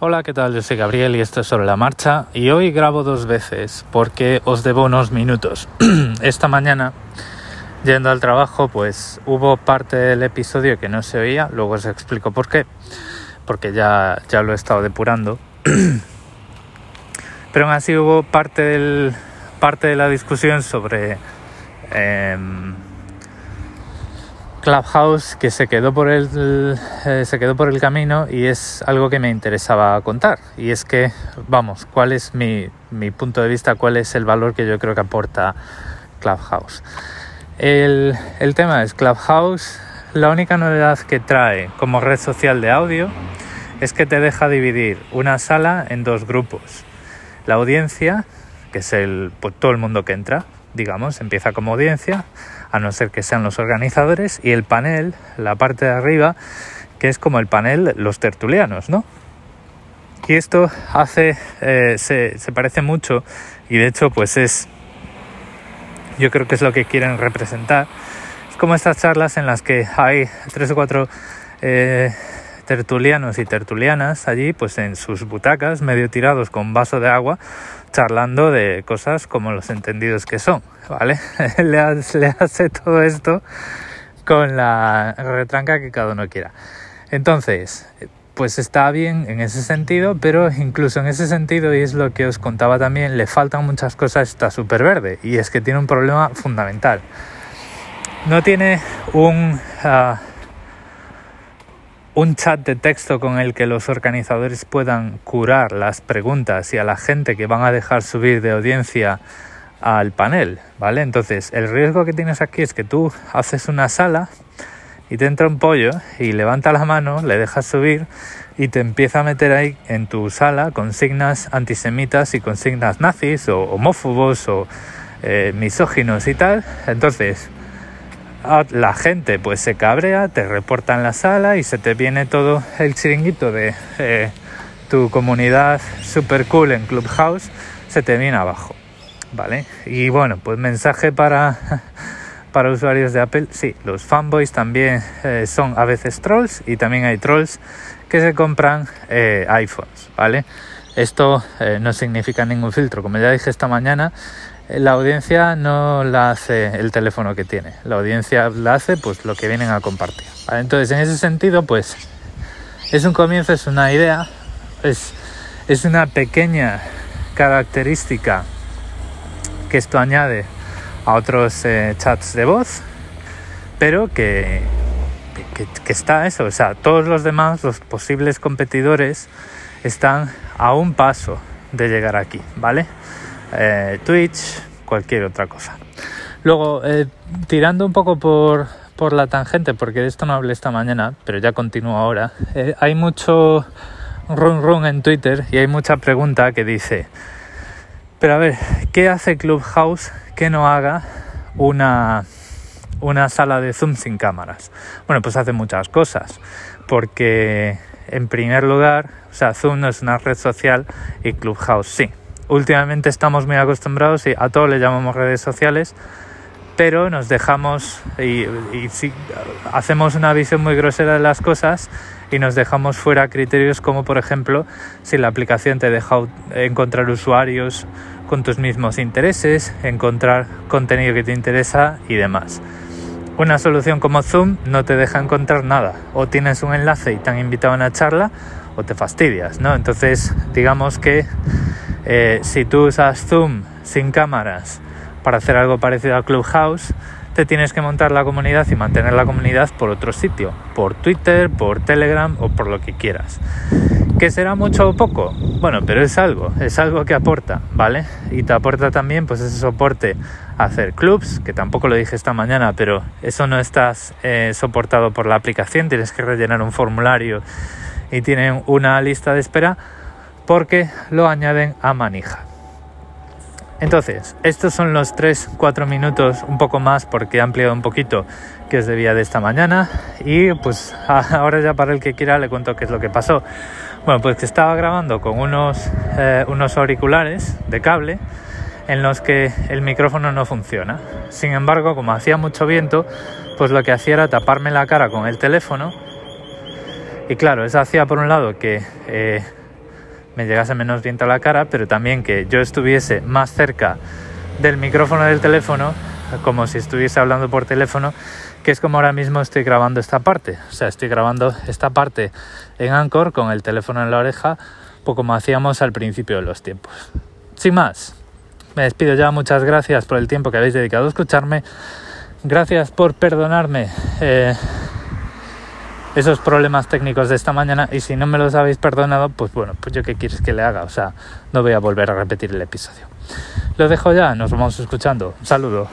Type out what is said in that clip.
Hola, ¿qué tal? Yo soy Gabriel y esto es sobre la marcha y hoy grabo dos veces porque os debo unos minutos. Esta mañana, yendo al trabajo, pues hubo parte del episodio que no se oía, luego os explico por qué, porque ya, ya lo he estado depurando. Pero aún así hubo parte, del, parte de la discusión sobre... Em, Clubhouse que se quedó por el eh, se quedó por el camino y es algo que me interesaba contar. Y es que vamos cuál es mi, mi punto de vista cuál es el valor que yo creo que aporta Clubhouse el, el tema es Clubhouse la única novedad que trae como red social de audio es que te deja dividir una sala en dos grupos. La audiencia que es el pues, todo el mundo que entra digamos empieza como audiencia a no ser que sean los organizadores, y el panel, la parte de arriba, que es como el panel los tertulianos, ¿no? Y esto hace, eh, se, se, parece mucho, y de hecho, pues es, yo creo que es lo que quieren representar. Es como estas charlas en las que hay tres o cuatro eh, tertulianos y tertulianas allí, pues en sus butacas, medio tirados con vaso de agua, charlando de cosas como los entendidos que son, ¿vale? le, hace, todo esto con la retranca que cada uno quiera. Entonces, pues está bien en ese sentido, pero incluso en ese sentido, y es lo que os contaba también, le faltan muchas cosas, está súper verde, y es que tiene un problema fundamental. No tiene un... Ah, un chat de texto con el que los organizadores puedan curar las preguntas y a la gente que van a dejar subir de audiencia al panel, ¿vale? Entonces, el riesgo que tienes aquí es que tú haces una sala y te entra un pollo y levanta la mano, le dejas subir y te empieza a meter ahí en tu sala consignas antisemitas y consignas nazis o homófobos o eh, misóginos y tal. Entonces, la gente pues se cabrea, te reporta en la sala y se te viene todo el chiringuito de eh, tu comunidad super cool en Clubhouse, se te viene abajo, ¿vale? Y bueno, pues mensaje para, para usuarios de Apple, sí, los fanboys también eh, son a veces trolls y también hay trolls que se compran eh, iPhones, ¿vale? Esto no significa ningún filtro, como ya dije esta mañana, la audiencia no la hace el teléfono que tiene, la audiencia la hace pues lo que vienen a compartir. Entonces, en ese sentido, pues es un comienzo, es una idea, es, es una pequeña característica que esto añade a otros eh, chats de voz, pero que, que, que está eso, o sea, todos los demás, los posibles competidores, están a un paso de llegar aquí, ¿vale? Eh, Twitch, cualquier otra cosa. Luego, eh, tirando un poco por, por, la tangente, porque de esto no hablé esta mañana, pero ya continúo ahora, eh, hay mucho run run en Twitter y hay mucha pregunta que dice, pero a ver, ¿qué hace Clubhouse que no haga una, una sala de Zoom sin cámaras? Bueno, pues hace muchas cosas, porque en primer lugar, o sea, Zoom no es una red social y Clubhouse sí últimamente estamos muy acostumbrados y a todo le llamamos redes sociales, pero nos dejamos y, hacemos una visión muy grosera de las cosas y nos dejamos fuera criterios como por ejemplo si la aplicación te deja encontrar usuarios con tus mismos intereses, encontrar contenido que te interesa y demás. Una solución como Zoom no te deja encontrar nada. O tienes un enlace y te han invitado a una charla o te fastidias, ¿no? Entonces, digamos que eh, si tú usas Zoom sin cámaras para hacer algo parecido a Clubhouse, te tienes que montar la comunidad y mantener la comunidad por otro sitio, por Twitter, por Telegram o por lo que quieras. ¿Que será mucho o poco? Bueno, pero es algo, es algo que aporta, ¿vale? Y te aporta también pues ese soporte a hacer clubs, que tampoco lo dije esta mañana, pero eso no estás eh, soportado por la aplicación, tienes que rellenar un formulario y tienen una lista de espera porque lo añaden a manija. Entonces, estos son los 3-4 minutos, un poco más porque he ampliado un poquito que os debía de esta mañana y pues ahora ya para el que quiera le cuento qué es lo que pasó. Bueno, pues que estaba grabando con unos, eh, unos auriculares de cable en los que el micrófono no funciona. Sin embargo, como hacía mucho viento, pues lo que hacía era taparme la cara con el teléfono y claro, eso hacía por un lado que... Eh, me llegase menos viento a la cara, pero también que yo estuviese más cerca del micrófono del teléfono, como si estuviese hablando por teléfono, que es como ahora mismo estoy grabando esta parte. O sea, estoy grabando esta parte en Anchor con el teléfono en la oreja, como hacíamos al principio de los tiempos. Sin más, me despido ya. Muchas gracias por el tiempo que habéis dedicado a escucharme. Gracias por perdonarme eh, esos problemas técnicos de esta mañana y si no me los habéis perdonado, pues bueno, pues yo qué quieres que le haga. O sea, no voy a volver a repetir el episodio. Lo dejo ya, nos vamos escuchando. Un saludo.